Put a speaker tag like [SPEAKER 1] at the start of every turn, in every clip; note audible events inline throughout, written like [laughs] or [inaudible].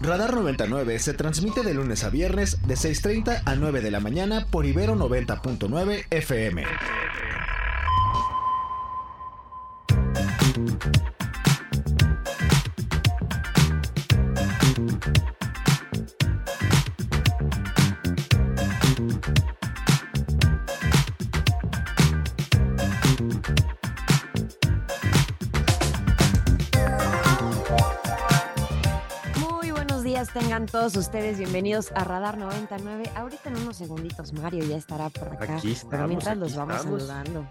[SPEAKER 1] Radar 99 se transmite de lunes a viernes de 6.30 a 9 de la mañana por Ibero 90.9 FM.
[SPEAKER 2] Todos ustedes bienvenidos a Radar 99. Ahorita en unos segunditos Mario ya estará por acá.
[SPEAKER 3] Aquí estamos,
[SPEAKER 2] pero mientras los vamos
[SPEAKER 3] estamos.
[SPEAKER 2] saludando.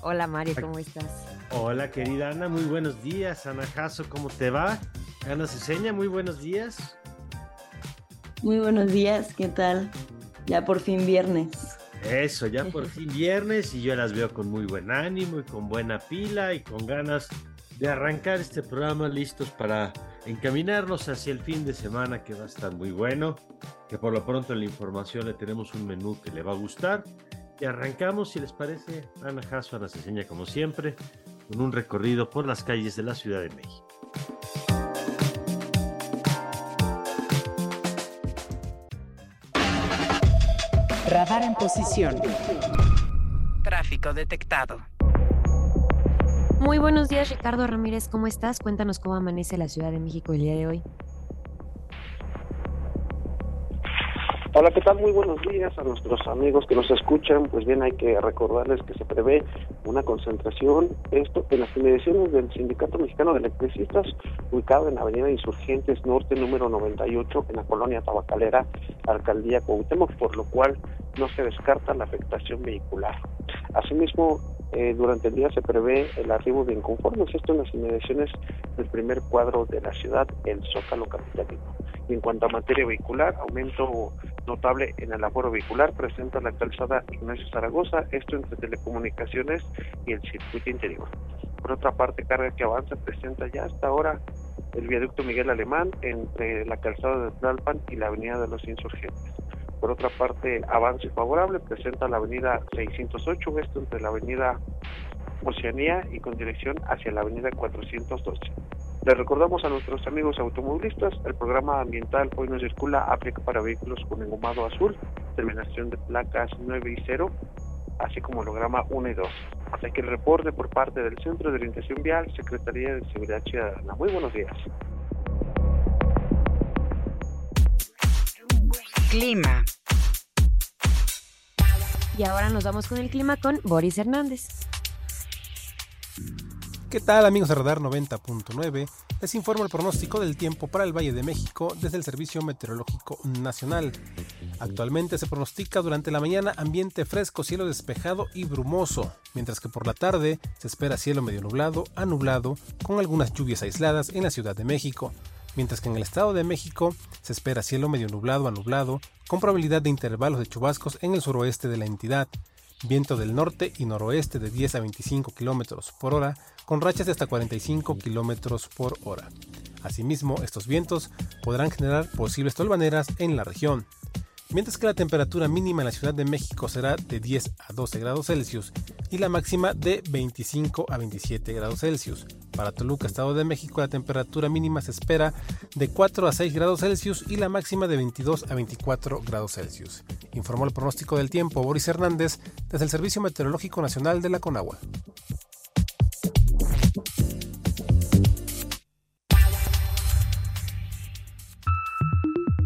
[SPEAKER 2] Hola Mario, ¿cómo estás?
[SPEAKER 3] Hola querida Ana, muy buenos días. Ana Jasso, ¿cómo te va? Ana Ceseña, muy buenos días.
[SPEAKER 4] Muy buenos días, ¿qué tal? Ya por fin viernes.
[SPEAKER 3] Eso, ya por fin viernes y yo las veo con muy buen ánimo y con buena pila y con ganas de arrancar este programa listos para encaminarnos hacia el fin de semana que va a estar muy bueno, que por lo pronto en la información le tenemos un menú que le va a gustar. Y arrancamos, si les parece, Ana Jasso, Ana Ceseña, como siempre, con un recorrido por las calles de la Ciudad de México.
[SPEAKER 5] Radar en posición. Tráfico detectado.
[SPEAKER 2] Muy buenos días, Ricardo Ramírez, ¿cómo estás? Cuéntanos cómo amanece la Ciudad de México el día de hoy.
[SPEAKER 6] Hola, ¿qué tal? Muy buenos días a nuestros amigos que nos escuchan. Pues bien, hay que recordarles que se prevé una concentración, esto en las inmediaciones del Sindicato Mexicano de Electricistas, ubicado en la Avenida Insurgentes Norte, número 98, en la colonia Tabacalera, Alcaldía Cuauhtémoc, por lo cual no se descarta la afectación vehicular. Asimismo, eh, durante el día se prevé el arribo de inconformes, esto en las inmediaciones del primer cuadro de la ciudad, el Zócalo Capitalino. Y en cuanto a materia vehicular, aumento notable en el aforo vehicular presenta la calzada Ignacio Zaragoza, esto entre telecomunicaciones y el circuito interior. Por otra parte, carga que avanza presenta ya hasta ahora el viaducto Miguel Alemán entre la calzada de Tlalpan y la avenida de los Insurgentes. Por otra parte, avance favorable presenta la avenida 608, esto entre la avenida Oceanía y con dirección hacia la avenida 412. Les recordamos a nuestros amigos automovilistas, el programa ambiental Hoy no circula aplica para vehículos con engomado azul, terminación de placas 9 y 0, así como holograma 1 y 2. Hasta aquí el reporte por parte del Centro de Orientación Vial, Secretaría de Seguridad Ciudadana. Muy buenos días.
[SPEAKER 5] Clima.
[SPEAKER 2] Y ahora nos vamos con el clima con Boris Hernández.
[SPEAKER 7] ¿Qué tal amigos de Radar 90.9? Les informo el pronóstico del tiempo para el Valle de México desde el Servicio Meteorológico Nacional. Actualmente se pronostica durante la mañana ambiente fresco, cielo despejado y brumoso, mientras que por la tarde se espera cielo medio nublado a nublado con algunas lluvias aisladas en la Ciudad de México, mientras que en el Estado de México se espera cielo medio nublado a nublado con probabilidad de intervalos de chubascos en el suroeste de la entidad, viento del norte y noroeste de 10 a 25 km por hora con rachas de hasta 45 km por hora. Asimismo, estos vientos podrán generar posibles tolvaneras en la región. Mientras que la temperatura mínima en la Ciudad de México será de 10 a 12 grados Celsius y la máxima de 25 a 27 grados Celsius. Para Toluca, Estado de México, la temperatura mínima se espera de 4 a 6 grados Celsius y la máxima de 22 a 24 grados Celsius. Informó el pronóstico del tiempo Boris Hernández desde el Servicio Meteorológico Nacional de la Conagua.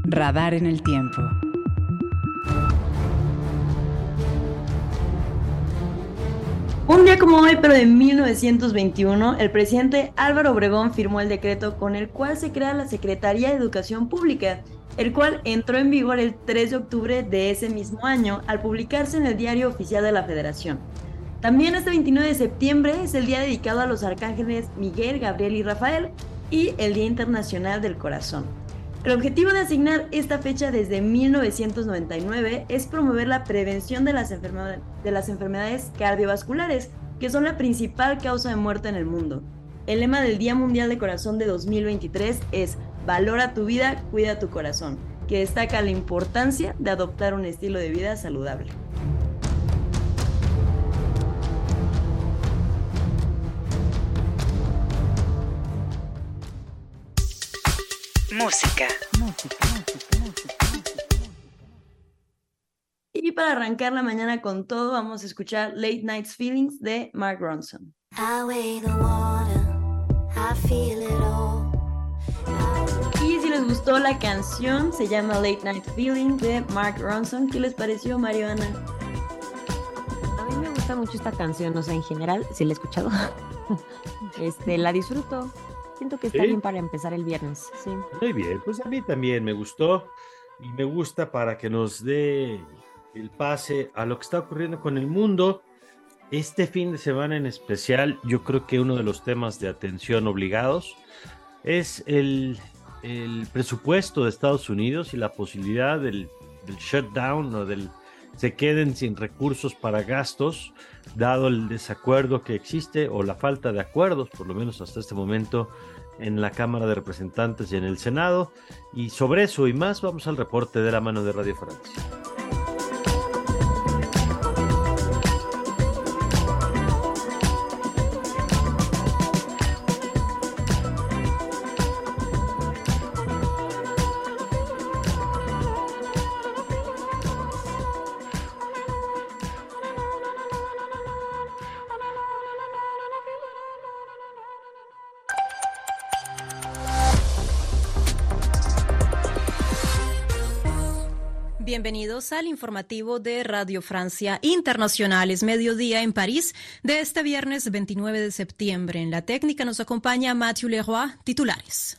[SPEAKER 5] Radar en el tiempo.
[SPEAKER 4] Un día como hoy, pero de 1921, el presidente Álvaro Obregón firmó el decreto con el cual se crea la Secretaría de Educación Pública, el cual entró en vigor el 3 de octubre de ese mismo año al publicarse en el Diario Oficial de la Federación. También este 29 de septiembre es el día dedicado a los arcángeles Miguel, Gabriel y Rafael y el Día Internacional del Corazón. El objetivo de asignar esta fecha desde 1999 es promover la prevención de las, enfermedades, cardiovasculares, que son la principal causa de muerte en el mundo. El lema del Día Mundial de Corazón de 2023 es Valora tu vida, cuida tu corazón, que destaca la importancia de adoptar un estilo de vida saludable.
[SPEAKER 5] Música.
[SPEAKER 4] Y para arrancar la mañana con todo, vamos a escuchar Late Night's Feelings de Mark Ronson. Y si les gustó la canción, se llama Late Night Feelings de Mark Ronson. ¿Qué les pareció, Mariana?
[SPEAKER 2] A mí me gusta mucho esta canción, o sea, en general, si la he escuchado, [laughs] este, la disfruto. Siento que está
[SPEAKER 3] ¿Sí?
[SPEAKER 2] bien para empezar el viernes. Sí.
[SPEAKER 3] Muy bien, pues a mí también me gustó y me gusta para que nos dé el pase a lo que está ocurriendo con el mundo. Este fin de semana en especial, yo creo que uno de los temas de atención obligados es el, el presupuesto de Estados Unidos y la posibilidad del, del shutdown o del se queden sin recursos para gastos, dado el desacuerdo que existe o la falta de acuerdos, por lo menos hasta este momento, en la Cámara de Representantes y en el Senado. Y sobre eso y más vamos al reporte de la mano de Radio Francia.
[SPEAKER 8] Bienvenidos al informativo de Radio Francia Internacional. Es mediodía en París de este viernes 29 de septiembre. En la técnica nos acompaña Mathieu Leroy, titulares.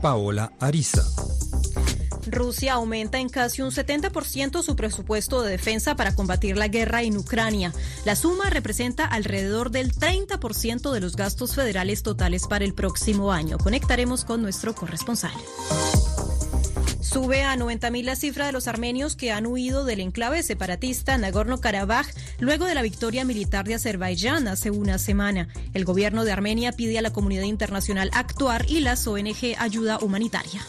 [SPEAKER 9] Paola Ariza.
[SPEAKER 8] Rusia aumenta en casi un 70% su presupuesto de defensa para combatir la guerra en Ucrania. La suma representa alrededor del 30% de los gastos federales totales para el próximo año. Conectaremos con nuestro corresponsal. Sube a 90.000 la cifra de los armenios que han huido del enclave separatista Nagorno-Karabaj luego de la victoria militar de Azerbaiyán hace una semana. El gobierno de Armenia pide a la comunidad internacional actuar y las ONG ayuda humanitaria.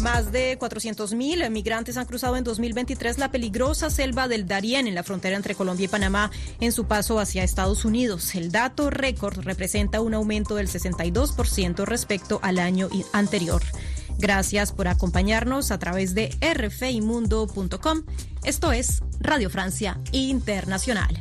[SPEAKER 8] Más de 400.000 migrantes han cruzado en 2023 la peligrosa selva del Darién en la frontera entre Colombia y Panamá en su paso hacia Estados Unidos. El dato récord representa un aumento del 62% respecto al año anterior. Gracias por acompañarnos a través de rfimundo.com. Esto es Radio Francia Internacional.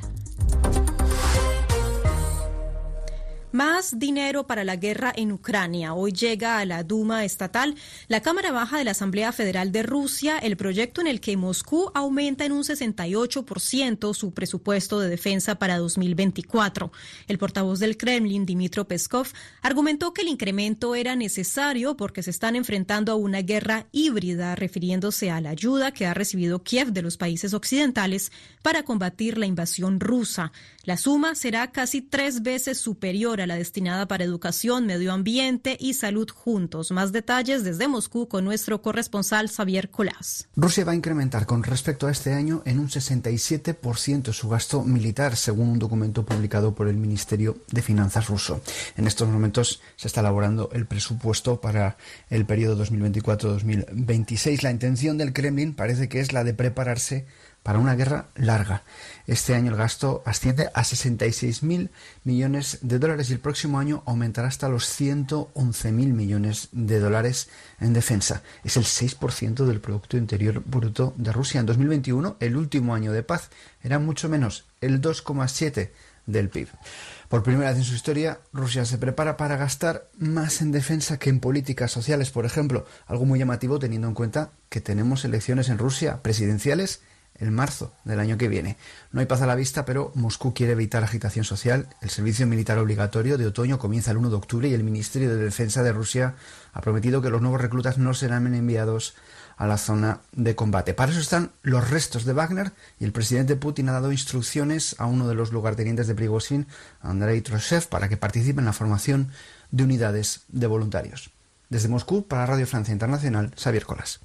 [SPEAKER 8] Más dinero para la guerra en Ucrania. Hoy llega a la Duma estatal, la Cámara Baja de la Asamblea Federal de Rusia, el proyecto en el que Moscú aumenta en un 68% su presupuesto de defensa para 2024. El portavoz del Kremlin, Dmitro Peskov, argumentó que el incremento era necesario porque se están enfrentando a una guerra híbrida, refiriéndose a la ayuda que ha recibido Kiev de los países occidentales para combatir la invasión rusa. La suma será casi tres veces superior a la destinada para educación, medio ambiente y salud juntos. Más detalles desde Moscú con nuestro corresponsal Xavier Colás.
[SPEAKER 10] Rusia va a incrementar con respecto a este año en un 67% su gasto militar, según un documento publicado por el Ministerio de Finanzas ruso. En estos momentos se está elaborando el presupuesto para el periodo 2024-2026. La intención del Kremlin parece que es la de prepararse para una guerra larga. Este año el gasto asciende a 66.000 millones de dólares y el próximo año aumentará hasta los 111.000 millones de dólares en defensa. Es el 6% del Producto Interior Bruto de Rusia. En 2021, el último año de paz, era mucho menos, el 2,7% del PIB. Por primera vez en su historia, Rusia se prepara para gastar más en defensa que en políticas sociales, por ejemplo, algo muy llamativo teniendo en cuenta que tenemos elecciones en Rusia presidenciales en marzo del año que viene. No hay paz a la vista, pero Moscú quiere evitar agitación social. El servicio militar obligatorio de otoño comienza el 1 de octubre y el Ministerio de Defensa de Rusia ha prometido que los nuevos reclutas no serán enviados a la zona de combate. Para eso están los restos de Wagner y el presidente Putin ha dado instrucciones a uno de los lugartenientes de Prigozhin, Andrei Troshev, para que participe en la formación de unidades de voluntarios. Desde Moscú, para Radio Francia Internacional, Xavier Colas.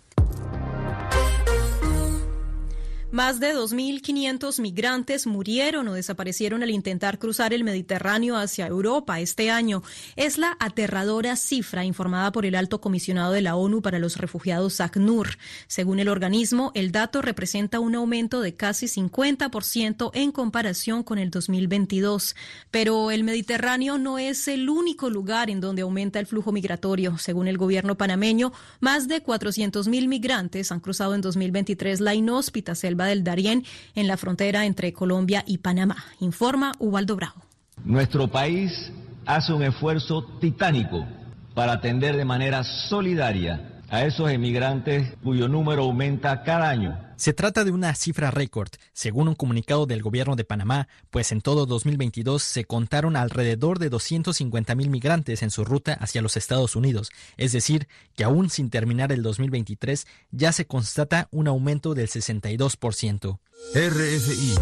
[SPEAKER 8] Más de 2.500 migrantes murieron o desaparecieron al intentar cruzar el Mediterráneo hacia Europa este año. Es la aterradora cifra informada por el alto comisionado de la ONU para los refugiados, ACNUR. Según el organismo, el dato representa un aumento de casi 50% en comparación con el 2022. Pero el Mediterráneo no es el único lugar en donde aumenta el flujo migratorio. Según el gobierno panameño, más de 400.000 migrantes han cruzado en 2023 la inhóspita selva del Darién en la frontera entre Colombia y Panamá. Informa Ubaldo Bravo.
[SPEAKER 11] Nuestro país hace un esfuerzo titánico para atender de manera solidaria a esos emigrantes cuyo número aumenta cada año.
[SPEAKER 12] Se trata de una cifra récord, según un comunicado del gobierno de Panamá, pues en todo 2022 se contaron alrededor de 250 mil migrantes en su ruta hacia los Estados Unidos, es decir, que aún sin terminar el 2023 ya se constata un aumento del 62%.
[SPEAKER 13] RFI,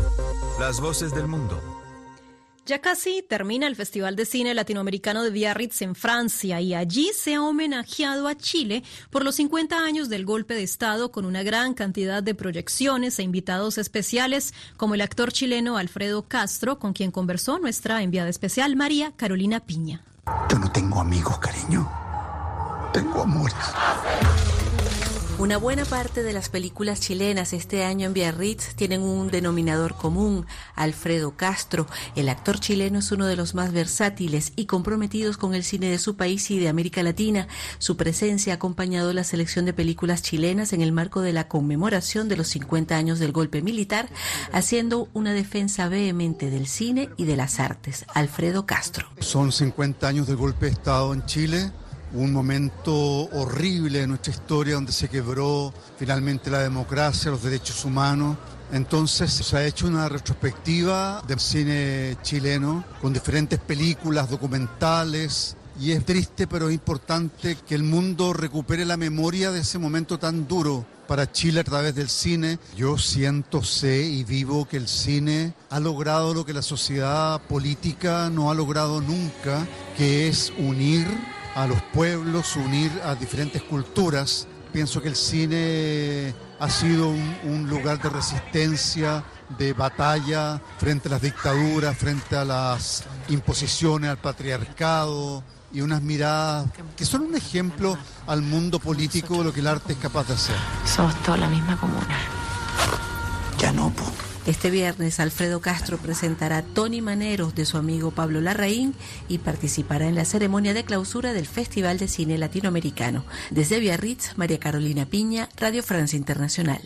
[SPEAKER 13] las voces del mundo.
[SPEAKER 8] Ya casi termina el Festival de Cine Latinoamericano de Biarritz en Francia y allí se ha homenajeado a Chile por los 50 años del golpe de Estado con una gran cantidad de proyecciones e invitados especiales como el actor chileno Alfredo Castro, con quien conversó nuestra enviada especial María Carolina Piña.
[SPEAKER 10] Yo no tengo amigos, cariño. Tengo amores.
[SPEAKER 14] Una buena parte de las películas chilenas este año en Biarritz tienen un denominador común, Alfredo Castro. El actor chileno es uno de los más versátiles y comprometidos con el cine de su país y de América Latina. Su presencia ha acompañado la selección de películas chilenas en el marco de la conmemoración de los 50 años del golpe militar, haciendo una defensa vehemente del cine y de las artes. Alfredo Castro.
[SPEAKER 15] Son 50 años del golpe de Estado en Chile un momento horrible de nuestra historia donde se quebró finalmente la democracia, los derechos humanos. Entonces se ha hecho una retrospectiva del cine chileno con diferentes películas, documentales, y es triste pero es importante que el mundo recupere la memoria de ese momento tan duro para Chile a través del cine. Yo siento, sé y vivo que el cine ha logrado lo que la sociedad política no ha logrado nunca, que es unir a los pueblos, unir a diferentes culturas. Pienso que el cine ha sido un, lugar de resistencia, de batalla frente a las dictaduras, frente a las imposiciones, al patriarcado y unas miradas que son un ejemplo al mundo político de lo que el arte es capaz de hacer.
[SPEAKER 14] Somos toda la misma comuna.
[SPEAKER 10] Ya no,
[SPEAKER 14] este viernes Alfredo Castro presentará Tony Maneros de su amigo Pablo Larraín y participará en la ceremonia de clausura del Festival de Cine Latinoamericano. Desde Biarritz, María Carolina Piña, Radio Francia Internacional.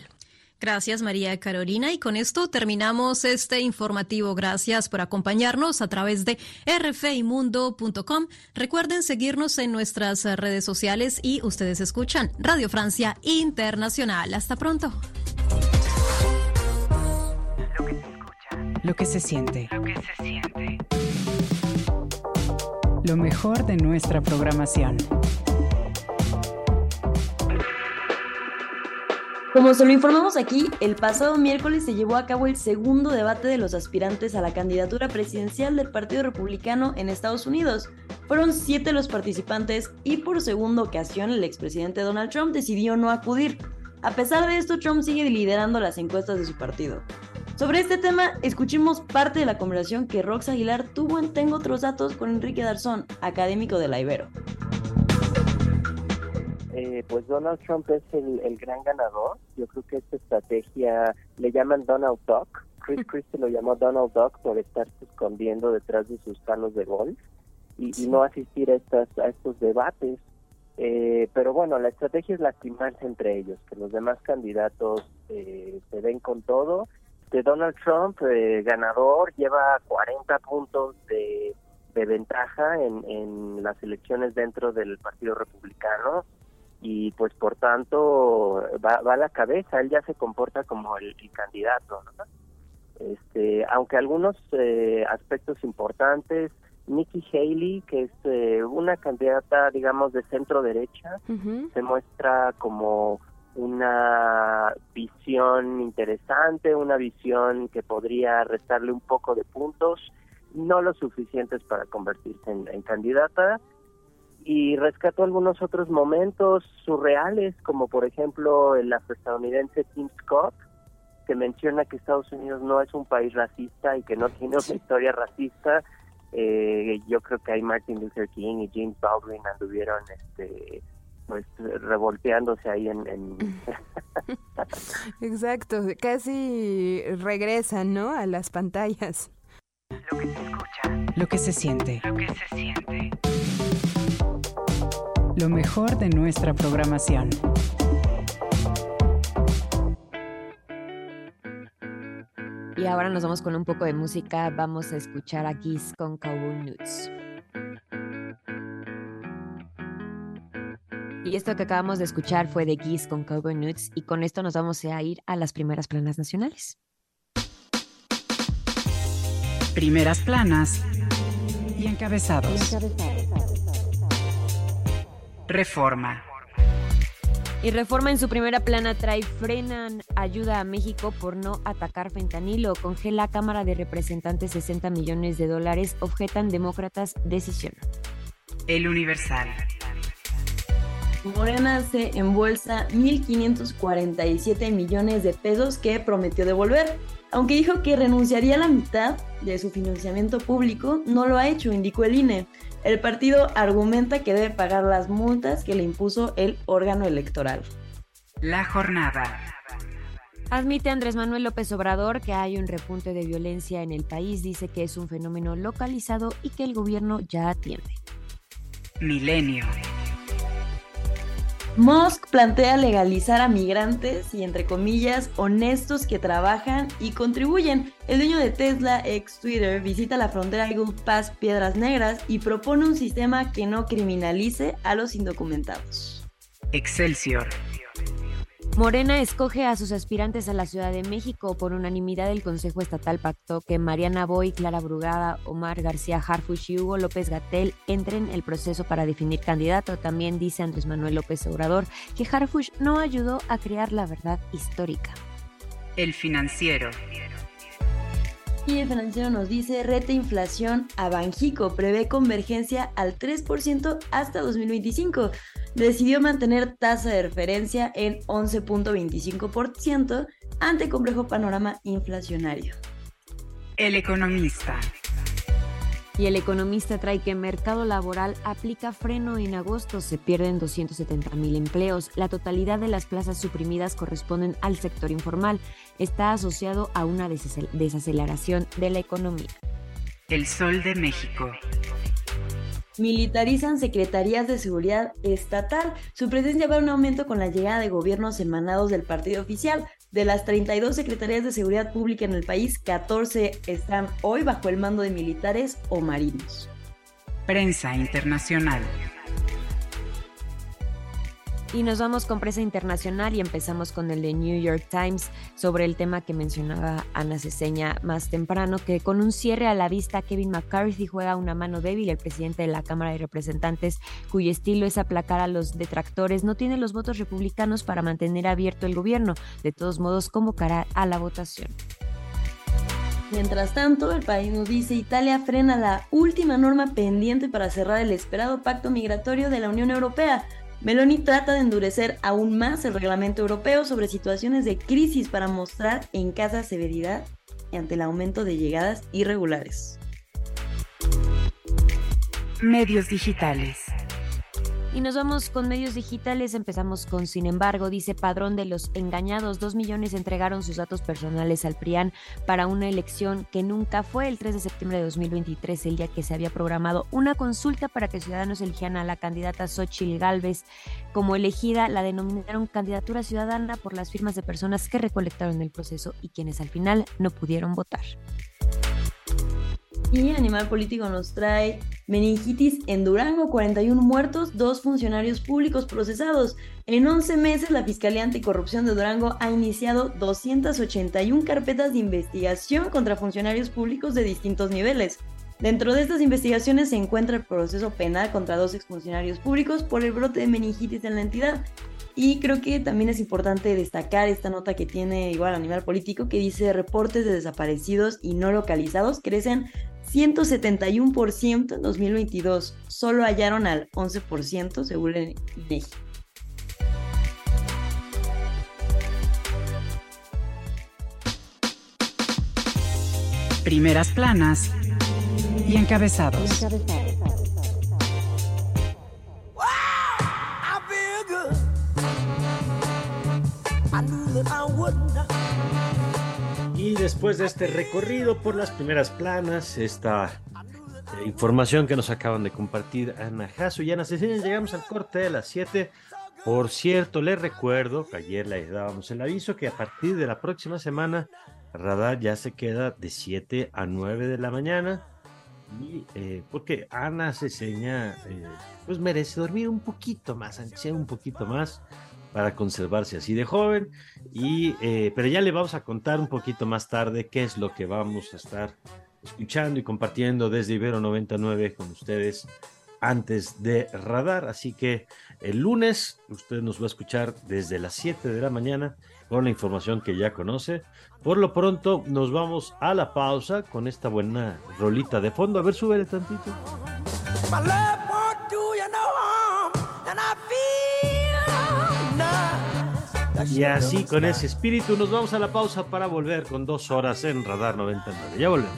[SPEAKER 8] Gracias María Carolina y con esto terminamos este informativo. Gracias por acompañarnos a través de rfimundo.com. Recuerden seguirnos en nuestras redes sociales y ustedes escuchan Radio Francia Internacional. Hasta pronto.
[SPEAKER 5] Lo que se siente. Lo que se siente. Lo mejor de nuestra programación.
[SPEAKER 4] Como se lo informamos aquí, el pasado miércoles se llevó a cabo el segundo debate de los aspirantes a la candidatura presidencial del Partido Republicano en Estados Unidos. Fueron siete los participantes y por segunda ocasión el expresidente Donald Trump decidió no acudir. A pesar de esto, Trump sigue liderando las encuestas de su partido. Sobre este tema, escuchemos parte de la conversación que Rox Aguilar tuvo en Tengo otros datos con Enrique Darzón, académico de la Ibero.
[SPEAKER 16] Eh, pues Donald Trump es el, gran ganador. Yo creo que esta estrategia le llaman Donald Duck. Chris Christie lo llamó Donald Duck por estarse escondiendo detrás de sus palos de golf y, no asistir a, estas, a estos debates. Eh, pero bueno, la estrategia es lastimarse entre ellos, que los demás candidatos eh, se den con todo Donald Trump, eh, ganador, lleva 40 puntos de, ventaja en, las elecciones dentro del Partido Republicano. Y pues por tanto va, a la cabeza, él ya se comporta como el, candidato. Este, aunque algunos eh, aspectos importantes, Nikki Haley, que es eh, una candidata, digamos, de centro derecha, se muestra como una visión interesante, una visión que podría restarle un poco de puntos, no lo suficientes para convertirse en, candidata, y rescató algunos otros momentos surreales, como por ejemplo el afroestadounidense Tim Scott, que menciona que Estados Unidos no es un país racista y que no tiene una historia racista. Eh, yo creo que ahí Martin Luther King y James Baldwin anduvieron este pues revolteándose ahí en, en... [laughs]
[SPEAKER 17] exacto casi regresan no a las pantallas.
[SPEAKER 5] Lo que se escucha. Lo que se siente. Lo que se siente. Lo mejor de nuestra programación.
[SPEAKER 2] Y ahora nos vamos con un poco de música. Vamos a escuchar a Kiss con Cowboy Nuts. Y esto que acabamos de escuchar fue de Kiss con Cowboy Nuts. Y con esto nos vamos a ir a las primeras planas nacionales.
[SPEAKER 5] Primeras planas y encabezados. Reforma.
[SPEAKER 2] Y Reforma en su primera plana trae frenan ayuda a México por no atacar fentanilo. Congela Cámara de Representantes 60 millones de dólares. Objetan demócratas decisión.
[SPEAKER 5] El Universal.
[SPEAKER 4] Morena se embolsa 1.547 millones de pesos que prometió devolver. Aunque dijo que renunciaría a la mitad de su financiamiento público, no lo ha hecho, indicó el INE. El partido argumenta que debe pagar las multas que le impuso el órgano electoral.
[SPEAKER 5] La jornada.
[SPEAKER 2] Admite Andrés Manuel López Obrador que hay un repunte de violencia en el país, dice que es un fenómeno localizado y que el gobierno ya atiende.
[SPEAKER 5] Milenio.
[SPEAKER 4] Musk plantea legalizar a migrantes y, entre comillas, honestos que trabajan y contribuyen. El dueño de Tesla, ex Twitter, visita la frontera Eagle Pass Piedras Negras y propone un sistema que no criminalice a los indocumentados.
[SPEAKER 5] Excelsior.
[SPEAKER 2] Morena escoge a sus aspirantes a la Ciudad de México. Por unanimidad, el Consejo Estatal pactó que Mariana Boy, Clara Brugada, Omar García Harfuch y Hugo López Gatel entren el proceso para definir candidato. También dice Andrés Manuel López Obrador que Harfuch no ayudó a crear la verdad histórica.
[SPEAKER 5] El financiero.
[SPEAKER 4] Y el financiero nos dice, reta inflación a Banjico, prevé convergencia al 3% hasta 2025. Decidió mantener tasa de referencia en 11.25% ante complejo panorama inflacionario.
[SPEAKER 5] El economista.
[SPEAKER 2] Y el economista trae que mercado laboral aplica freno en agosto. Se pierden 270 mil empleos. La totalidad de las plazas suprimidas corresponden al sector informal. Está asociado a una desaceleración de la economía.
[SPEAKER 5] El Sol de México.
[SPEAKER 4] Militarizan secretarías de seguridad estatal. Su presencia va a un aumento con la llegada de gobiernos emanados del partido oficial. De las 32 secretarías de seguridad pública en el país, 14 están hoy bajo el mando de militares o marinos.
[SPEAKER 5] Prensa internacional.
[SPEAKER 2] Y nos vamos con presa internacional y empezamos con el de New York Times sobre el tema que mencionaba Ana Ceseña más temprano, que con un cierre a la vista Kevin McCarthy juega una mano débil. El presidente de la Cámara de Representantes, cuyo estilo es aplacar a los detractores, no tiene los votos republicanos para mantener abierto el gobierno. De todos modos, convocará a la votación.
[SPEAKER 4] Mientras tanto, el país nos dice Italia frena la última norma pendiente para cerrar el esperado pacto migratorio de la Unión Europea. Meloni trata de endurecer aún más el reglamento europeo sobre situaciones de crisis para mostrar en casa severidad ante el aumento de llegadas irregulares.
[SPEAKER 5] Medios digitales.
[SPEAKER 2] Y nos vamos con medios digitales. Empezamos con, sin embargo, dice Padrón de los Engañados. Dos millones entregaron sus datos personales al PRIAN para una elección que nunca fue el 3 de septiembre de 2023, el día que se había programado una consulta para que ciudadanos eligieran a la candidata Xochil Gálvez como elegida. La denominaron candidatura ciudadana por las firmas de personas que recolectaron el proceso y quienes al final no pudieron votar.
[SPEAKER 4] Y Animal Político nos trae meningitis en Durango, 41 muertos, dos funcionarios públicos procesados. En 11 meses, la Fiscalía Anticorrupción de Durango ha iniciado 281 carpetas de investigación contra funcionarios públicos de distintos niveles. Dentro de estas investigaciones se encuentra el proceso penal contra dos exfuncionarios públicos por el brote de meningitis en la entidad. Y creo que también es importante destacar esta nota que tiene igual Animal Político que dice reportes de desaparecidos y no localizados crecen 171% en 2022. Solo hallaron al 11% según el INEGI.
[SPEAKER 5] primeras planas y encabezados.
[SPEAKER 3] Y después de este recorrido por las primeras planas, esta eh, información que nos acaban de compartir Ana Jasso y Ana Cecilia, llegamos al corte de las 7. Por cierto, les recuerdo que ayer le dábamos el aviso que a partir de la próxima semana Radar ya se queda de 7 a 9 de la mañana. Y eh, porque Ana Ceseña eh, pues merece dormir un poquito más, un poquito más para conservarse así de joven. Y, eh, pero ya le vamos a contar un poquito más tarde qué es lo que vamos a estar escuchando y compartiendo desde Ibero 99 con ustedes antes de Radar. Así que el lunes usted nos va a escuchar desde las 7 de la mañana con la información que ya conoce. Por lo pronto nos vamos a la pausa con esta buena rolita de fondo. A ver, súbele tantito. Y así con ese espíritu nos vamos a la pausa para volver con dos horas en Radar 99. Ya volvemos.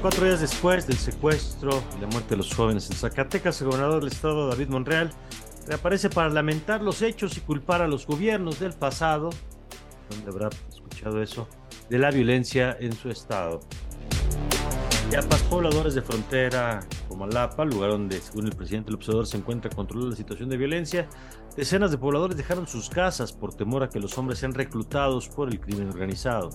[SPEAKER 3] Cuatro días después del secuestro y la muerte de los jóvenes en Zacatecas, el gobernador del estado, David Monreal, reaparece para lamentar los hechos y culpar a los gobiernos del pasado, donde habrá escuchado eso, de la violencia en su estado. Chiapas, pobladores de frontera como Alapa, lugar donde, según el presidente del observador, se encuentra controlada la situación de violencia, decenas de pobladores dejaron sus casas por temor a que los hombres sean reclutados por el crimen organizado.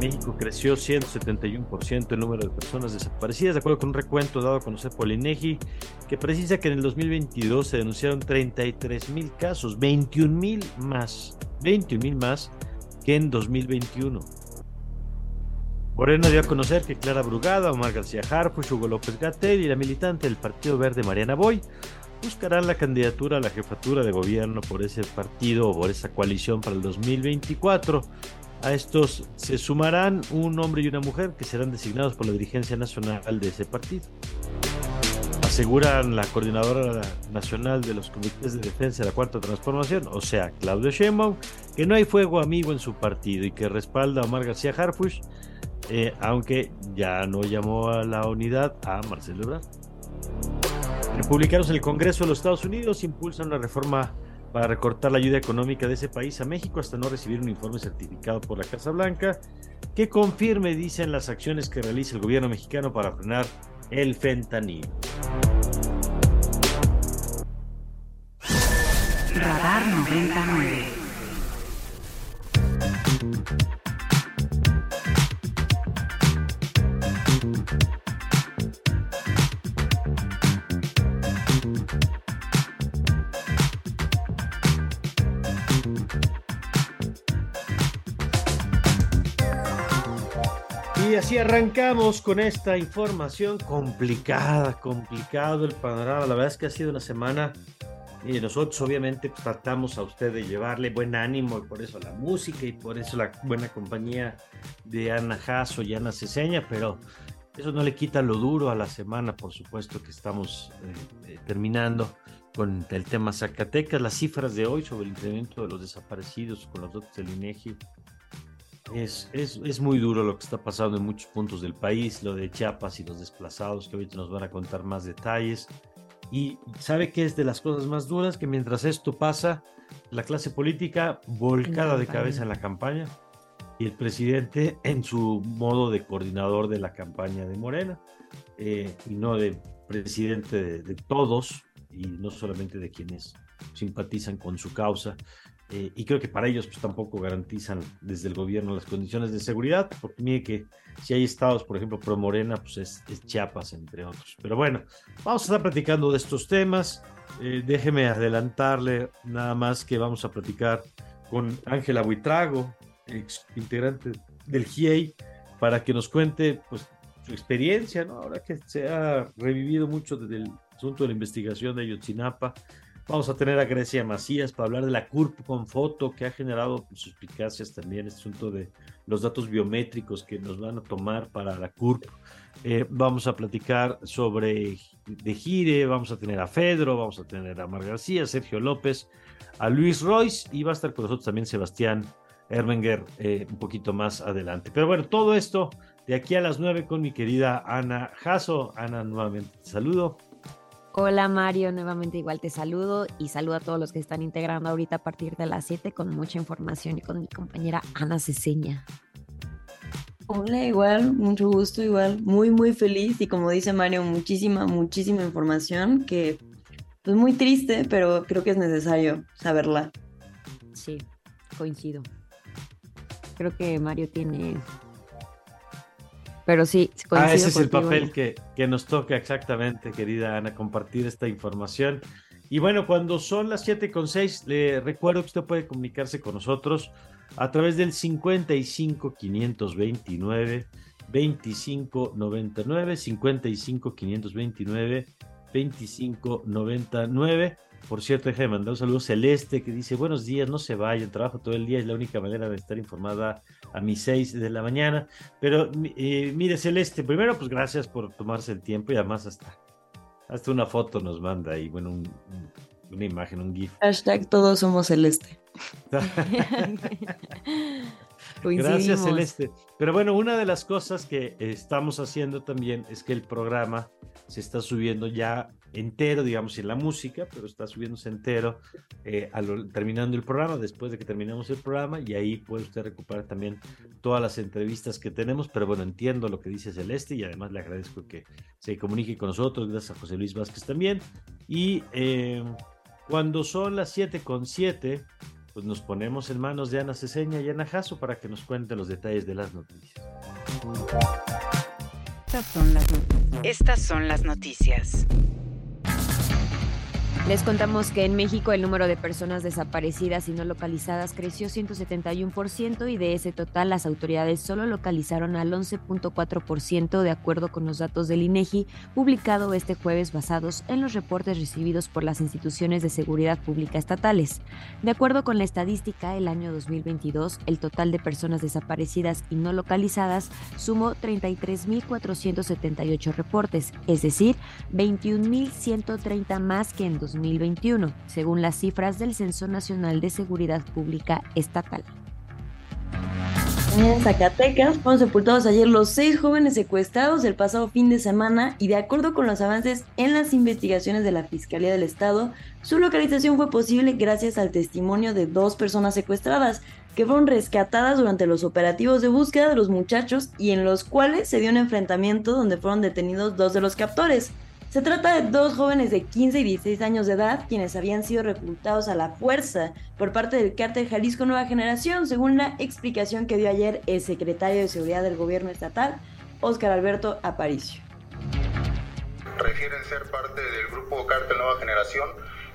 [SPEAKER 3] México creció 171% el número de personas desaparecidas, de acuerdo con un recuento dado a conocer por que precisa que en el 2022 se denunciaron 33 mil casos, 21 mil más, 21 mil más que en 2021. Moreno dio a conocer que Clara Brugada, Omar García Harfuch, Hugo López Gatell y la militante del Partido Verde Mariana Boy buscarán la candidatura a la jefatura de gobierno por ese partido o por esa coalición para el 2024. A estos se sumarán un hombre y una mujer que serán designados por la dirigencia nacional de ese partido. Aseguran la coordinadora nacional de los comités de defensa de la Cuarta Transformación, o sea, Claudio Sheinbaum, que no hay fuego amigo en su partido y que respalda a Omar García Harfuch, eh, aunque ya no llamó a la unidad a Marcelo Ebrard. Republicanos en el Congreso de los Estados Unidos impulsan una reforma para recortar la ayuda económica de ese país a México hasta no recibir un informe certificado por la Casa Blanca que confirme, dicen, las acciones que realiza el gobierno mexicano para frenar el fentanil.
[SPEAKER 5] Radar 99.
[SPEAKER 3] Así arrancamos con esta información complicada, complicado el panorama. La verdad es que ha sido una semana y nosotros obviamente pues, tratamos a usted de llevarle buen ánimo y por eso la música y por eso la buena compañía de Ana Jasso y Ana Ceseña, pero eso no le quita lo duro a la semana, por supuesto que estamos eh, eh, terminando con el tema Zacatecas, las cifras de hoy sobre el incremento de los desaparecidos con los datos del INEGI es, es, es, muy duro lo que está pasando en muchos puntos del país, lo de Chiapas y los desplazados, que ahorita nos van a contar más detalles. y sabe que es de las cosas más duras que mientras esto pasa, la clase política volcada de cabeza en la campaña y el presidente en su modo de coordinador de la campaña de Morena eh, y no de presidente de, todos y no solamente de quienes simpatizan con su causa. Eh, y creo que para ellos pues, tampoco garantizan desde el gobierno las condiciones de seguridad, porque mire que si hay estados, por ejemplo, pro Morena, pues es, Chiapas, entre otros. Pero bueno, vamos a estar platicando de estos temas. Eh, déjeme adelantarle nada más que vamos a platicar con Ángela Buitrago, ex integrante del GIEI, para que nos cuente pues, su experiencia, ¿no? ahora que se ha revivido mucho desde el asunto de la investigación de Ayotzinapa. Vamos a tener a Grecia Macías para hablar de la CURP con foto, que ha generado suspicacias también, este asunto de los datos biométricos que nos van a tomar para la CURP. Eh, vamos a platicar sobre de Gire, vamos a tener a Fedro, vamos a tener a Mar García, Sergio López, a Luis Royce y va a estar con nosotros también Sebastián Ermenger eh, un poquito más adelante. Pero bueno, todo esto de aquí a las nueve con mi querida Ana Jasso. Ana, nuevamente te saludo.
[SPEAKER 2] Hola Mario, nuevamente igual te saludo y saludo a todos los que están integrando ahorita a partir de las 7 con mucha información y con mi compañera Ana Ceseña.
[SPEAKER 4] Hola, igual, mucho gusto, igual, muy, muy feliz y como dice Mario, muchísima, muchísima información que es pues, muy triste, pero creo que es necesario saberla.
[SPEAKER 2] Sí, coincido creo que Mario tiene. Pero sí,
[SPEAKER 3] Ah, ese es el papel que, que nos toca exactamente, querida Ana, compartir esta información. Y bueno, cuando son las 7 con 6, le recuerdo que usted puede comunicarse con nosotros a través del 55 529 25 99 55 529 25 99 por cierto, déjame mandar un saludo Celeste que dice, buenos días, no se vayan, trabajo todo el día, es la única manera de estar informada a mis 6 de la mañana. Pero eh, mire Celeste, primero pues gracias por tomarse el tiempo y además hasta, hasta una foto nos manda ahí, bueno, una imagen, un GIF.
[SPEAKER 4] Hashtag todos somos Celeste. [laughs]
[SPEAKER 3] Gracias, Celeste. Pero bueno, una de las cosas que estamos haciendo también es que el programa se está subiendo ya entero, digamos, en la música, pero está subiéndose entero eh, terminando el programa, después de que terminemos el programa, y ahí puede usted recuperar también todas las entrevistas que tenemos, pero bueno, entiendo lo que dice Celeste y además le agradezco que se comunique con nosotros, gracias a José Luis Vázquez también. Y eh, cuando son las 7 con 7, pues nos ponemos en manos de Ana Ceseña y Ana Jasso para que nos cuente los detalles de las noticias.
[SPEAKER 5] Estas son las, Estas son las noticias.
[SPEAKER 2] Les contamos que en México el número de personas desaparecidas y no localizadas creció 171% y de ese total las autoridades solo localizaron al 11.4% de acuerdo con los datos del INEGI publicado este jueves basados en los reportes recibidos por las instituciones de seguridad pública estatales. De acuerdo con la estadística, el año 2022 el total de personas desaparecidas y no localizadas sumó 33.478 reportes, es decir, 21.130 más que en 2022 2021, según las cifras del Censo Nacional de Seguridad Pública Estatal.
[SPEAKER 4] En Zacatecas fueron sepultados ayer los seis jóvenes secuestrados del pasado fin de semana y de acuerdo con los avances en las investigaciones de la Fiscalía del Estado, su localización fue posible gracias al testimonio de dos personas secuestradas que fueron rescatadas durante los operativos de búsqueda de los muchachos y en los cuales se dio un enfrentamiento donde fueron detenidos dos de los captores. Se trata de dos jóvenes de 15 y 16 años de edad quienes habían sido reclutados a la fuerza por parte del cártel Jalisco Nueva Generación, según la explicación que dio ayer el secretario de Seguridad del Gobierno Estatal, Óscar Alberto Aparicio.
[SPEAKER 18] Refieren ser parte del grupo Cártel Nueva Generación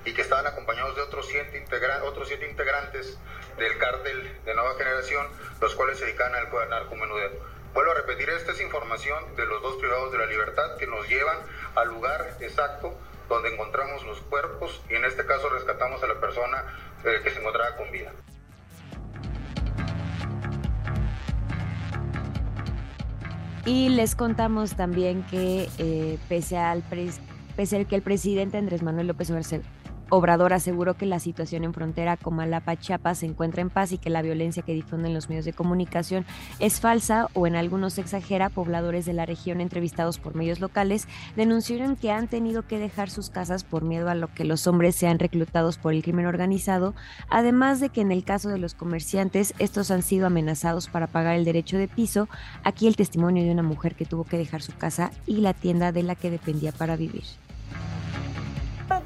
[SPEAKER 18] y que estaban acompañados de otros siete, otros siete integrantes del cártel de Nueva Generación, los cuales se dedican al narcomenudeo. Vuelvo a repetir, esta es información de los dos privados de la libertad que nos llevan al lugar exacto donde encontramos los cuerpos y en este caso rescatamos a la persona eh, que se encontraba con vida.
[SPEAKER 2] Y les contamos también que eh, pese, al pese al que el presidente Andrés Manuel López Obrador aseguró que la situación en frontera Comalapa, Chiapas se encuentra en paz y que la violencia que difunden los medios de comunicación es falsa o en algunos exagera. Pobladores de la región entrevistados por medios locales denunciaron que han tenido que dejar sus casas por miedo a lo que los hombres sean reclutados por el crimen organizado, además de que en el caso de los comerciantes estos han sido amenazados para pagar el derecho de piso. Aquí el testimonio de una mujer que tuvo que dejar su casa y la tienda de la que dependía para vivir.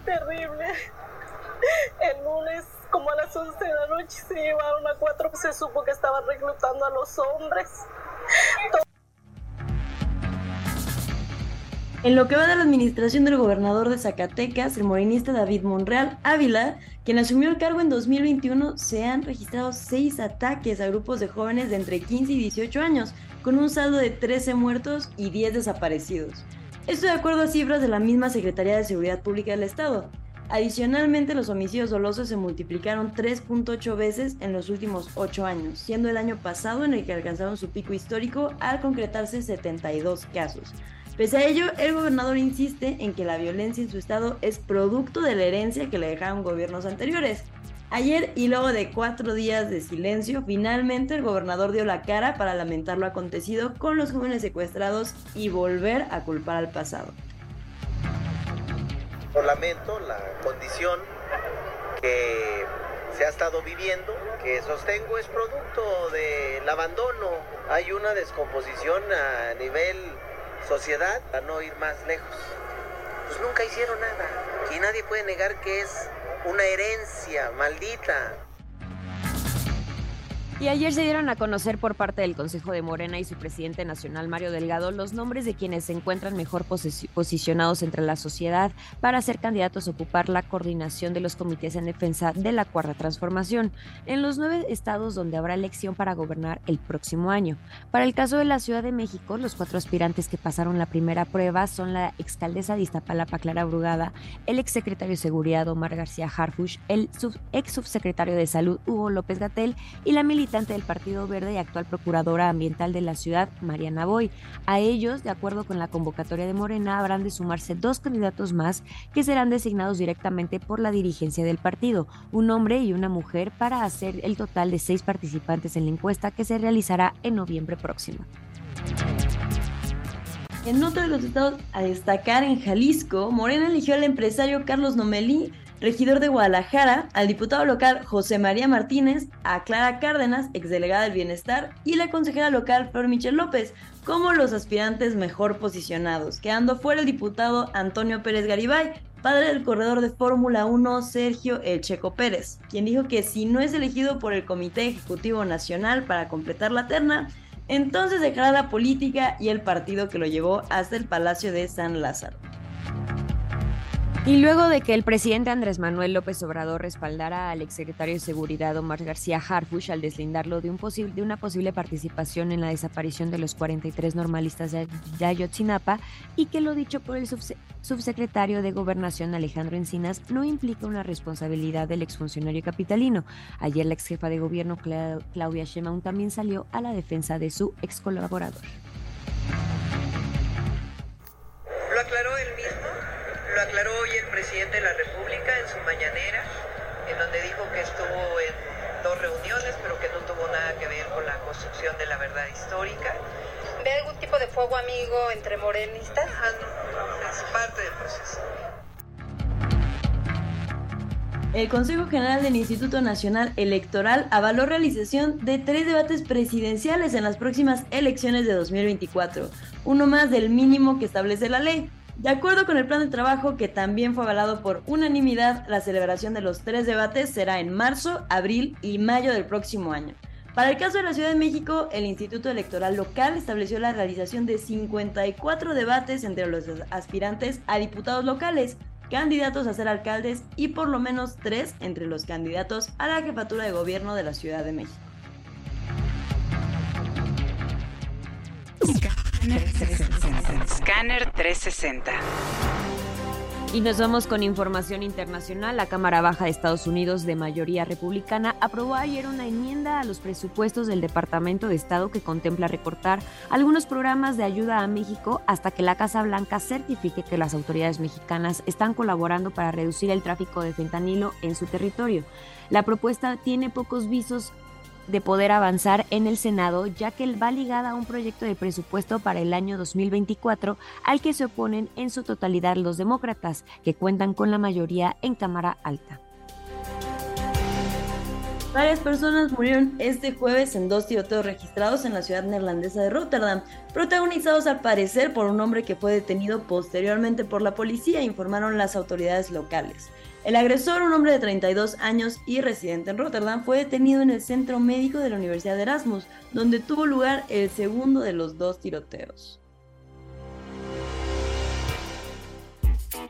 [SPEAKER 19] Terrible. El lunes, como a las 11 de la noche, se llevaron a cuatro que se supo que estaban reclutando a los hombres.
[SPEAKER 4] En lo que va de la administración del gobernador de Zacatecas, el morenista David Monreal Ávila, quien asumió el cargo en 2021, se han registrado seis ataques a grupos de jóvenes de entre 15 y 18 años, con un saldo de 13 muertos y 10 desaparecidos. Esto de acuerdo a cifras de la misma Secretaría de Seguridad Pública del Estado. Adicionalmente, los homicidios dolosos se multiplicaron 3.8 veces en los últimos 8 años, siendo el año pasado en el que alcanzaron su pico histórico al concretarse 72 casos. Pese a ello, el gobernador insiste en que la violencia en su estado es producto de la herencia que le dejaron gobiernos anteriores. Ayer, y luego de cuatro días de silencio, finalmente el gobernador dio la cara para lamentar lo acontecido con los jóvenes secuestrados y volver a culpar al pasado.
[SPEAKER 20] Lamento la condición que se ha estado viviendo, que sostengo es producto del abandono. Hay una descomposición a nivel sociedad, a no ir más lejos. Pues nunca hicieron nada. Y nadie puede negar que es una herencia maldita.
[SPEAKER 2] Y ayer se dieron a conocer por parte del Consejo de Morena y su presidente nacional Mario Delgado los nombres de quienes se encuentran mejor posicionados entre la sociedad para ser candidatos a ocupar la coordinación de los comités en defensa de la cuarta transformación en los nueve estados donde habrá elección para gobernar el próximo año. Para el caso de la Ciudad de México, los cuatro aspirantes que pasaron la primera prueba son la excaldesa de Iztapalapa Clara Brugada, el exsecretario de Seguridad Omar García Harfush, el ex subsecretario de Salud Hugo López Gatel y la militar del Partido Verde y actual procuradora ambiental de la ciudad, Mariana Boy. A ellos, de acuerdo con la convocatoria de Morena, habrán de sumarse dos candidatos más que serán designados directamente por la dirigencia del partido, un hombre y una mujer, para hacer el total de seis participantes en la encuesta que se realizará en noviembre próximo.
[SPEAKER 4] En otro de los estados a destacar en Jalisco, Morena eligió al empresario Carlos Nomelí regidor de Guadalajara, al diputado local José María Martínez, a Clara Cárdenas, exdelegada del Bienestar, y la consejera local Flor Michel López, como los aspirantes mejor posicionados, quedando fuera el diputado Antonio Pérez Garibay, padre del corredor de Fórmula 1 Sergio El Checo Pérez, quien dijo que si no es elegido por el Comité Ejecutivo Nacional para completar la terna, entonces dejará la política y el partido que lo llevó hasta el Palacio de San Lázaro.
[SPEAKER 2] Y luego de que el presidente Andrés Manuel López Obrador respaldara al exsecretario de Seguridad Omar García Harfush al deslindarlo de, un de una posible participación en la desaparición de los 43 normalistas de Ayotzinapa y que lo dicho por el subsecretario de Gobernación Alejandro Encinas no implica una responsabilidad del exfuncionario capitalino. Ayer la ex jefa de gobierno Claudia Sheinbaum también salió a la defensa de su ex
[SPEAKER 20] lo aclaró hoy el presidente de la República en su mañanera, en donde dijo que estuvo en dos reuniones, pero que no tuvo nada que ver con la construcción de la verdad histórica.
[SPEAKER 21] ¿Ve algún tipo de fuego amigo entre morenistas?
[SPEAKER 20] Ah, no, es parte del proceso.
[SPEAKER 4] El Consejo General del Instituto Nacional Electoral avaló realización de tres debates presidenciales en las próximas elecciones de 2024, uno más del mínimo que establece la ley. De acuerdo con el plan de trabajo que también fue avalado por unanimidad, la celebración de los tres debates será en marzo, abril y mayo del próximo año. Para el caso de la Ciudad de México, el Instituto Electoral Local estableció la realización de 54 debates entre los aspirantes a diputados locales, candidatos a ser alcaldes y por lo menos tres entre los candidatos a la jefatura de gobierno de la Ciudad de México.
[SPEAKER 5] Scanner 360.
[SPEAKER 2] Y nos vamos con información internacional. La Cámara Baja de Estados Unidos, de mayoría republicana, aprobó ayer una enmienda a los presupuestos del Departamento de Estado que contempla recortar algunos programas de ayuda a México hasta que la Casa Blanca certifique que las autoridades mexicanas están colaborando para reducir el tráfico de fentanilo en su territorio. La propuesta tiene pocos visos de poder avanzar en el Senado, ya que va ligada a un proyecto de presupuesto para el año 2024 al que se oponen en su totalidad los demócratas, que cuentan con la mayoría en Cámara Alta.
[SPEAKER 4] Varias personas murieron este jueves en dos tiroteos registrados en la ciudad neerlandesa de Rotterdam, protagonizados al parecer por un hombre que fue detenido posteriormente por la policía, informaron las autoridades locales. El agresor, un hombre de 32 años y residente en Rotterdam, fue detenido en el centro médico de la Universidad de Erasmus, donde tuvo lugar el segundo de los dos tiroteos.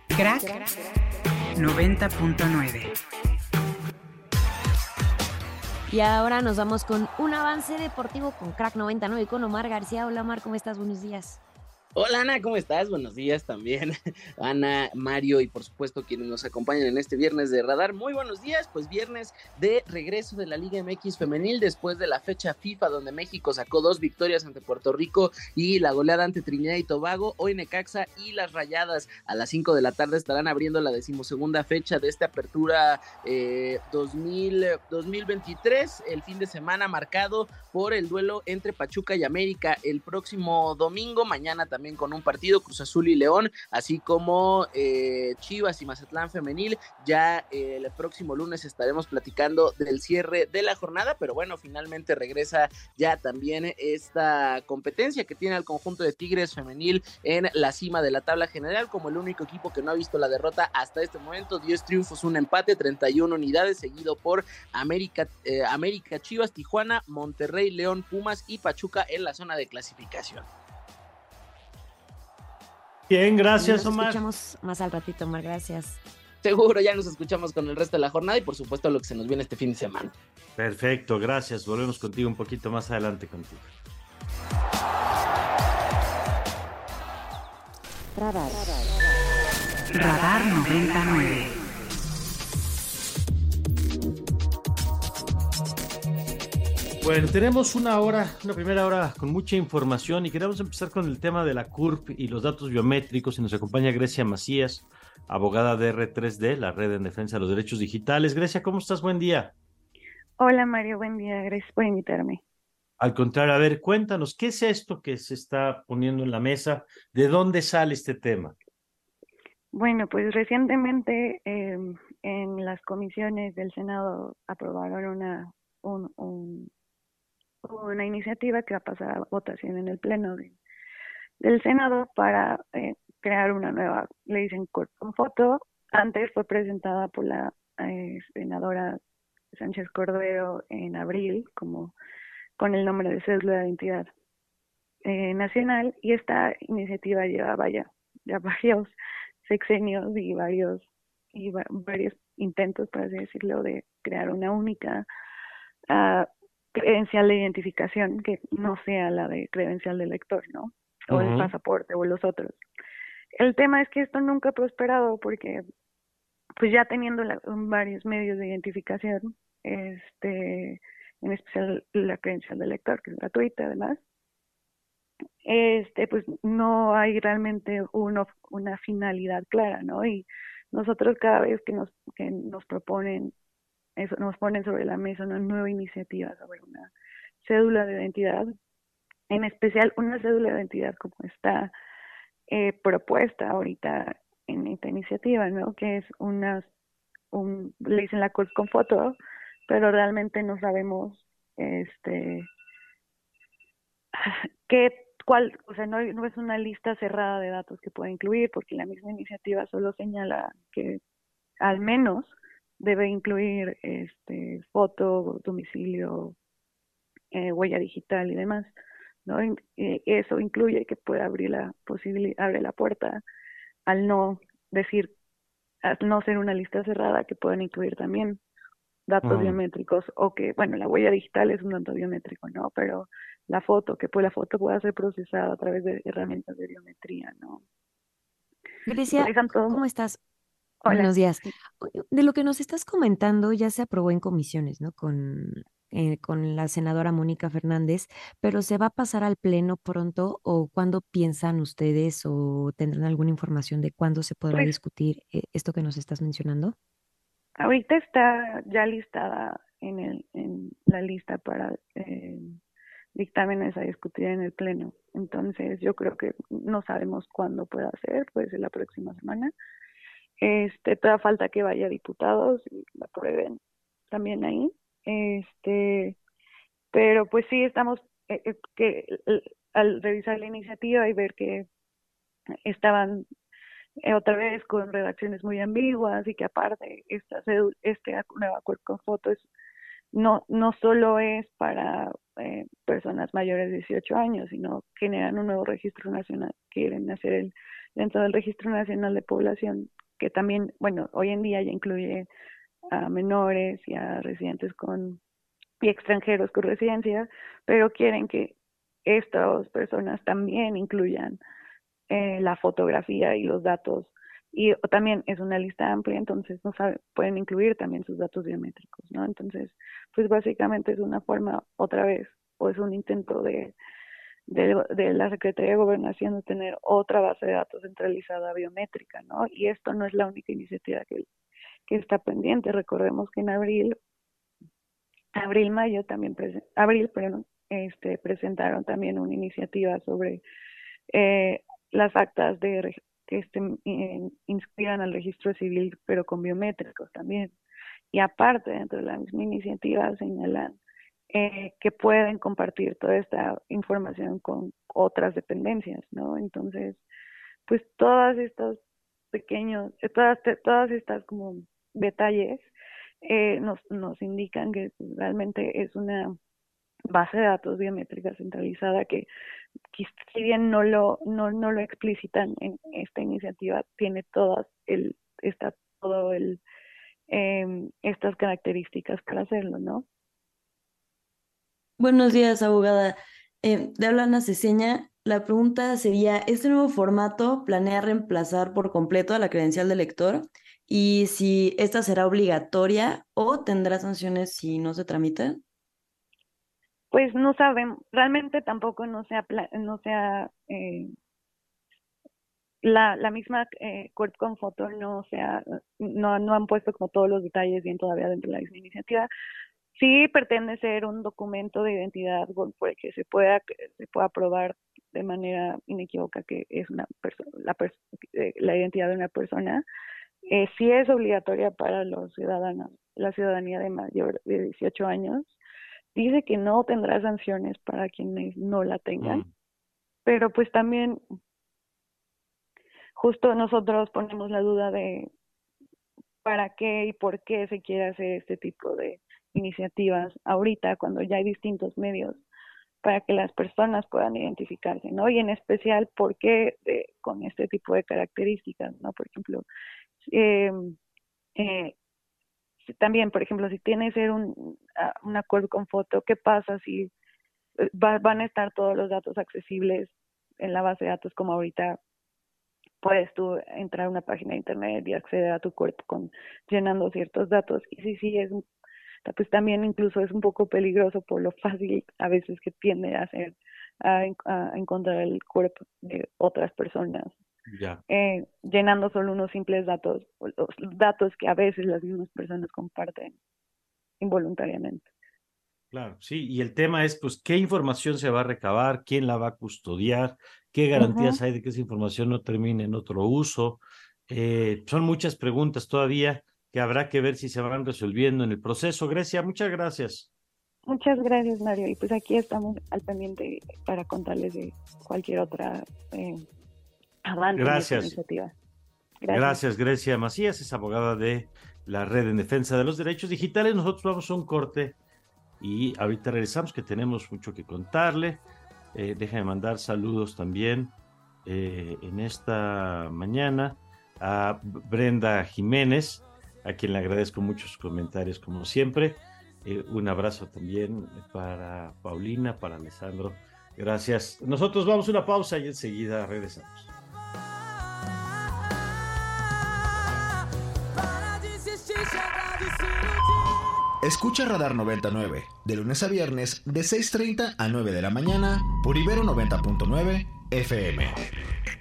[SPEAKER 5] Crack 90.9
[SPEAKER 2] y ahora nos vamos con un avance deportivo con Crack 99 con Omar García. Hola Omar, ¿cómo estás? Buenos días.
[SPEAKER 22] Hola Ana, ¿cómo estás? Buenos días también. [laughs] Ana, Mario y por supuesto quienes nos acompañan en este viernes de radar. Muy buenos días, pues viernes de regreso de la Liga MX femenil después de la fecha FIFA donde México sacó dos victorias ante Puerto Rico y la goleada ante Trinidad y Tobago. Hoy Necaxa y las Rayadas a las 5 de la tarde estarán abriendo la decimosegunda fecha de esta apertura 2000, eh, 2023, el fin de semana marcado por el duelo entre Pachuca y América el próximo domingo, mañana también con un partido, Cruz Azul y León, así como eh, Chivas y Mazatlán Femenil. Ya eh, el próximo lunes estaremos platicando del cierre de la jornada, pero bueno, finalmente regresa ya también esta competencia que tiene el conjunto de Tigres Femenil en la cima de la tabla general, como el único equipo que no ha visto la derrota hasta este momento. 10 triunfos, un empate, 31 unidades, seguido por América, eh, América Chivas, Tijuana, Monterrey, León, Pumas y Pachuca en la zona de clasificación.
[SPEAKER 3] Bien, gracias,
[SPEAKER 2] nos
[SPEAKER 3] Omar.
[SPEAKER 2] escuchamos más al ratito, Omar, gracias.
[SPEAKER 22] Seguro, ya nos escuchamos con el resto de la jornada y por supuesto lo que se nos viene este fin de semana.
[SPEAKER 3] Perfecto, gracias. Volvemos contigo un poquito más adelante contigo.
[SPEAKER 5] Radar. Radar 99.
[SPEAKER 3] Bueno, tenemos una hora, una primera hora con mucha información y queremos empezar con el tema de la CURP y los datos biométricos y nos acompaña Grecia Macías, abogada de R3D, la Red en Defensa de los Derechos Digitales. Grecia, ¿cómo estás? Buen día.
[SPEAKER 23] Hola Mario, buen día, gracias por invitarme.
[SPEAKER 3] Al contrario, a ver, cuéntanos, ¿qué es esto que se está poniendo en la mesa? ¿De dónde sale este tema?
[SPEAKER 23] Bueno, pues recientemente eh, en las comisiones del Senado aprobaron una, un, un una iniciativa que va a pasar a votación en el Pleno del Senado para eh, crear una nueva ley en con foto. Antes fue presentada por la eh, senadora Sánchez Cordero en abril como con el nombre de cédula de identidad eh, nacional y esta iniciativa lleva vaya ya [laughs] varios sexenios y varios y varios intentos, por así decirlo, de crear una única uh, credencial de identificación que no sea la de credencial de lector, ¿no? O el pasaporte o los otros. El tema es que esto nunca ha prosperado porque, pues ya teniendo varios medios de identificación, este, en especial la credencial de lector, que es gratuita además, este, pues no hay realmente uno, una finalidad clara, ¿no? Y nosotros cada vez que nos, que nos proponen eso, nos ponen sobre la mesa una nueva iniciativa sobre una cédula de identidad, en especial una cédula de identidad como está eh, propuesta ahorita en esta iniciativa, ¿no? Que es una, un, le dicen la CURP con foto, pero realmente no sabemos, este, [sighs] qué, cuál, o sea, no, no es una lista cerrada de datos que pueda incluir, porque la misma iniciativa solo señala que al menos debe incluir este foto, domicilio, eh, huella digital y demás. ¿no? eso incluye que pueda abrir la posibilidad, abre la puerta al no decir, al no ser una lista cerrada, que puedan incluir también datos biométricos o que, bueno, la huella digital es un dato biométrico, ¿no? Pero la foto, que pues la foto pueda ser procesada a través de herramientas de biometría, ¿no?
[SPEAKER 2] Grecia, ¿cómo estás? Buenos días. De lo que nos estás comentando, ya se aprobó en comisiones, ¿no? Con, eh, con la senadora Mónica Fernández, pero ¿se va a pasar al pleno pronto o cuándo piensan ustedes o tendrán alguna información de cuándo se podrá
[SPEAKER 23] Pues
[SPEAKER 2] discutir eh, esto que nos estás mencionando?
[SPEAKER 23] Ahorita está ya listada en, el, en la lista para eh, dictámenes a discutir en el Pleno. Entonces, yo creo que no sabemos cuándo pueda ser, puede ser la próxima semana. Este, toda falta que vaya diputados y la aprueben también ahí. Este, pero pues sí estamos eh, eh, que al revisar la iniciativa y ver que estaban eh, otra vez con redacciones muy ambiguas y que aparte esta este nuevo acuerdo con foto es no no solo es para eh, personas mayores de 18 años, sino generan un nuevo registro nacional, quieren hacer el dentro del registro nacional de población que también, bueno, hoy en día ya incluye a menores y a residentes con y extranjeros con residencia, pero quieren que estas personas también incluyan eh, la fotografía y los datos y también es una lista amplia, entonces no sabe, pueden incluir también sus datos biométricos, ¿no? Entonces, pues básicamente es una forma otra vez o es un intento de de, la Secretaría de Gobernación de tener otra base de datos centralizada biométrica, ¿no? Y esto no es la única iniciativa que, está pendiente. Recordemos que en abril, abril, mayo también, abril, perdón, este, presentaron también una iniciativa sobre eh, las actas de que estén, eh, inscriban al registro civil, pero con biométricos también. Y aparte, dentro de la misma iniciativa señalan eh, que pueden compartir toda esta información con otras dependencias, ¿no? Entonces, pues todas estos pequeños, eh, todas, todas estas como detalles eh, nos, nos indican que realmente es una base de datos biométrica centralizada que quiz- si bien no lo no, no lo explicitan en esta iniciativa tiene todas el está todo el em, estas características para hacerlo no
[SPEAKER 4] Buenos días, abogada. Eh, de habla Ana Ceseña. La pregunta sería, ¿este nuevo formato planea reemplazar por completo a la credencial del lector? Y si esta será obligatoria o tendrá sanciones si no se tramita.
[SPEAKER 23] pues no sabemos realmente tampoco no se ha pla- no se ha eh, la, la misma eh, con foto no se ha, no, no han puesto como todos los detalles bien todavía dentro de la misma iniciativa sí pretende ser un documento de identidad por el que se pueda se pueda probar de manera inequívoca que es una persona la, pers- eh, la identidad de una persona. Eh, sí es obligatoria para los ciudadanos la ciudadanía de mayor de 18 años. Dice que no tendrá sanciones para quienes no la tengan. Pero pues también justo nosotros ponemos la duda de para qué y por qué se quiere hacer este tipo de iniciativas ahorita cuando ya hay distintos medios para que las personas puedan identificarse, ¿no? Y en especial, ¿por qué de- con este tipo de características, ¿no? Por ejemplo, eh, eh, si- también, por ejemplo, si tiene que ser un, ah, un acuerdo con foto, ¿qué pasa si eh, va- van a estar todos los datos accesibles en la base de datos como ahorita puedes tú entrar a una página de internet y acceder a tu cuerpo con llenando ciertos datos y sí es pues también incluso es un poco peligroso por lo fácil a veces que tiende a hacer a, en- a encontrar el cuerpo de otras personas eh, llenando solo unos simples datos los datos que a veces las mismas personas comparten involuntariamente
[SPEAKER 3] Claro, sí, y el tema es, pues, ¿qué información se va a recabar? ¿Quién la va a custodiar? ¿Qué garantías hay de que esa información no termine en otro uso? Eh, son muchas preguntas todavía que habrá que ver si se van resolviendo en el proceso. Grecia, muchas gracias.
[SPEAKER 23] Muchas gracias, Mario. Y pues aquí estamos al pendiente para contarles de cualquier otra eh, avance esta
[SPEAKER 3] Gracias.
[SPEAKER 23] iniciativa.
[SPEAKER 3] Gracias. Grecia Macías, es abogada de la Red en Defensa de los Derechos Digitales. Nosotros vamos a un corte y ahorita regresamos que tenemos mucho que contarle. Eh, déjame mandar saludos también eh, en esta mañana a Brenda Jiménez, a quien le agradezco muchos comentarios como siempre. Eh, un abrazo también para Paulina, para Alessandro. Gracias. Nosotros vamos a una pausa y enseguida regresamos.
[SPEAKER 13] Escucha Radar 99, de lunes a viernes, de 6.30 a 9 de la mañana, por Ibero 90.9 FM.